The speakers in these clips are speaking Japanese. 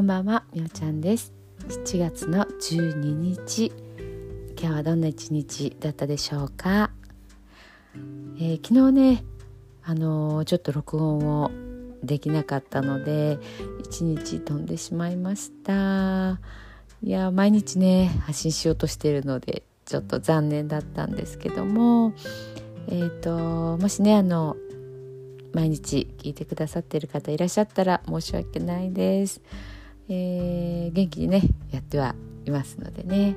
こんばんはみおちゃんです。7月の12日今日はどんな一日だったでしょうか、えー、昨日ねあのー、ちょっと録音をできなかったので一日飛んでしまいました。いや毎日ね発信しようとしているのでちょっと残念だったんですけどもえーと、もしねあの毎日聞いてくださっている方いらっしゃったら申し訳ないです。えー、元気にねやってはいますのでね。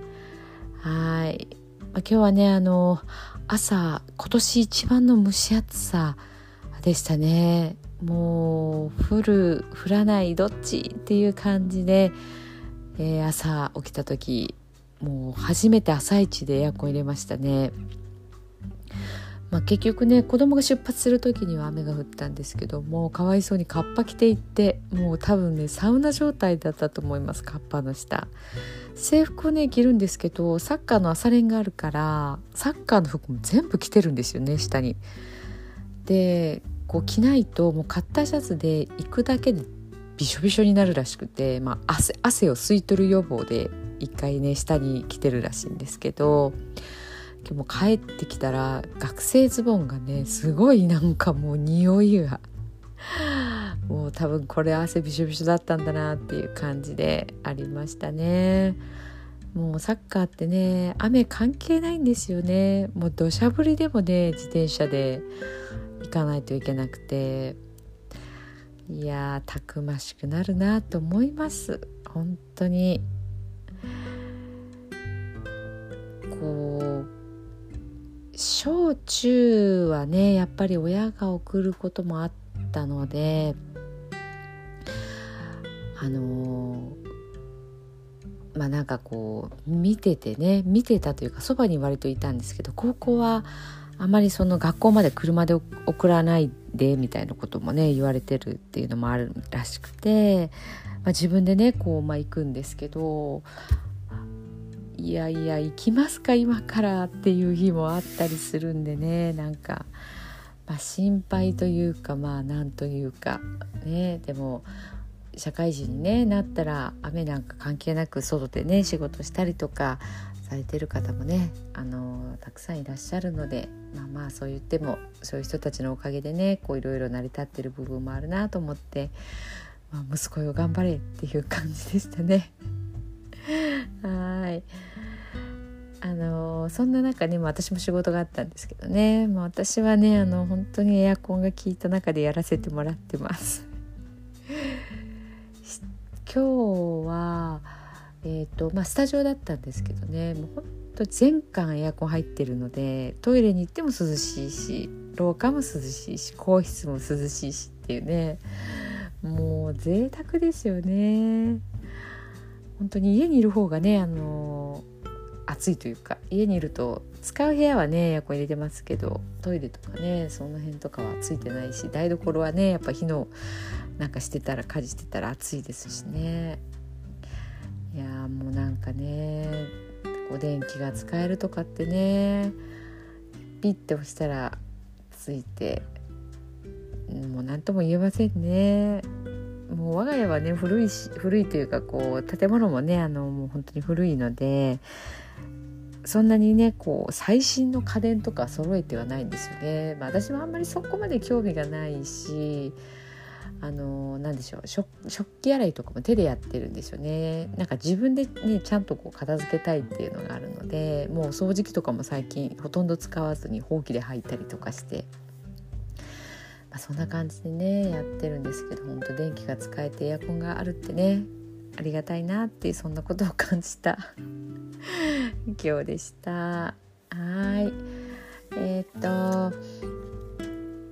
はい、まあ、今日はねあの朝今年一番の蒸し暑さでしたね。もう降る降らないどっちっていう感じで、えー、朝起きた時もう初めて朝一でエアコン入れましたね。まあ、結局ね子供が出発する時には雨が降ったんですけどもかわいそうにカッパ着ていってもう多分ねサウナ状態だったと思いますカッパの下制服をね着るんですけどサッカーの朝練があるからサッカーの服も全部着てるんですよね下に。でこう着ないともうカッターシャツで行くだけでびしょびしょになるらしくて、まあ汗、汗を吸い取る予防で一回ね下に着てるらしいんですけども帰ってきたら学生ズボンがねすごいなんかもう匂いが。もう多分これ汗びしょびしょだったんだなっていう感じでありましたね。もうサッカーってね雨関係ないんですよね。もう土砂降りでもね自転車で行かないといけなくて。いやたくましくなるなと思います。本当に。中はねやっぱり親が送ることもあったのであの、まあなんかこう見ててね見てたというかそばに割といたんですけど高校はあまりその学校まで車で送らないでみたいなこともね言われてるっていうのもあるらしくて、まあ、自分でねこう、まあ、行くんですけどいやいや行きますか今からっていう日もあったりするんでねなんか、まあ、心配というかまあなんというかねでも社会人に、ね、なったら雨なんか関係なく外でね仕事したりとかされてる方もねあのたくさんいらっしゃるのでまあまあそう言ってもそういう人たちのおかげでねこういろいろ成り立ってる部分もあるなと思って、まあ、息子よ頑張れっていう感じでしたね。はい。あのそんな中ね、私も仕事があったんですけどね、まあ、私はねあの本当にエアコンが効いた中でやらせてもらってます。今日はえーとまあ、スタジオだったんですけどね。もう本当全館エアコン入ってるのでトイレに行っても涼しいし廊下も涼しいし更衣室も涼しいしっていうね。もう贅沢ですよね。本当に家にいる方がねあの暑いというか家にいると使う部屋はねエアコン入れてますけどトイレとかねその辺とかはついてないし台所はねやっぱ火のなんかしてたら家事してたら暑いですしねいやもうなんかねお電気が使えるとかってねピッて押したらついてもう何とも言えませんね。もう我が家はね古いし古いというかこう建物もねあのもう本当に古いのでそんなにねこう最新の家電とか揃えてはないんですよね。まあ、私もあんまりそこまで興味がないしあの何でしょう食器洗いとかも手でやってるんですよねなんか自分でねちゃんとこう片付けたいっていうのがあるのでもう掃除機とかも最近ほとんど使わずにほうきで履いたりとかしてまあ、そんな感じでねやってるんですけど本当電気が使えてエアコンがあるってねありがたいなってそんなことを感じた。今日でした。はい。えー、っと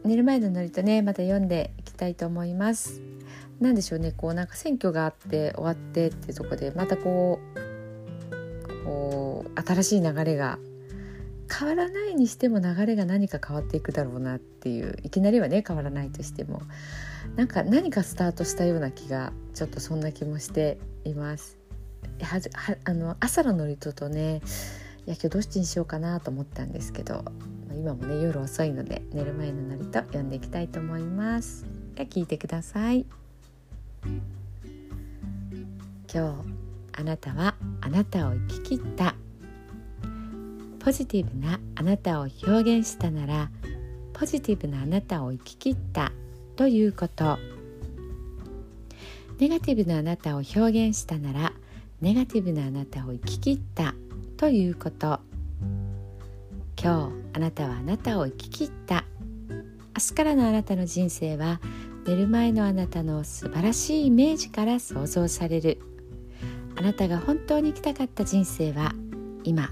寝る前のノリとねまた読んでいきたいと思います。何でしょうねこうなんか選挙があって終わってっていうとこでまたこうこう新しい流れが変わらないにしても流れが何か変わっていくだろうなっていういきなりはね変わらないとしてもなんか何かスタートしたような気がちょっとそんな気もしています。ははあの朝の祝詞とねいや今日どっちにしようかなと思ったんですけど今もね夜遅いので寝る前の祝詞読んでいきたいと思います。で聞いてください。今日あなたはあなたを生き切ったポジティブなあなたを表現したならポジティブなあなたを生き切ったということ。ネガティブなあなたを表現したならネガティブなあなたを生き切ったということ。今日あなたはあなたを生き切った。明日からのあなたの人生は寝る前のあなたの素晴らしいイメージから想像される。あなたが本当に生きたかった人生は今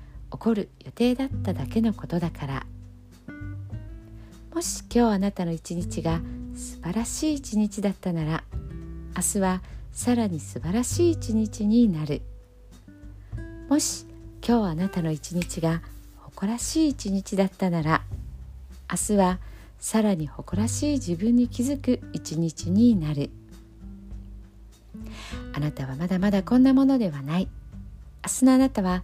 起こる予定だっただけのことだから。もし今日あなたの一日が素晴らしい一日だったなら明日はさらに素晴らしい一日になる。もし今日あなたの一日が誇らしい一日だったなら明日はさらに誇らしい自分に気づく一日になる。あなたはまだまだこんなものではない。明日のあなたは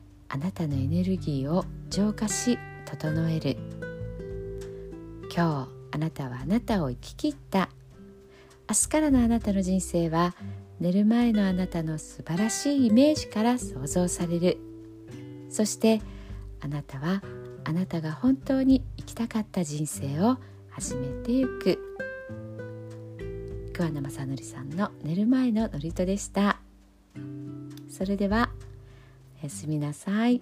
あなたのエネルギーを浄化し整える。今日あなたはあなたを生き切った。明日からのあなたの人生は寝る前のあなたの素晴らしいイメージから想像される。そしてあなたはあなたが本当に生きたかった人生を始めていく。桑名正則さんの寝る前の祝詞でした。それではおやすみなさい。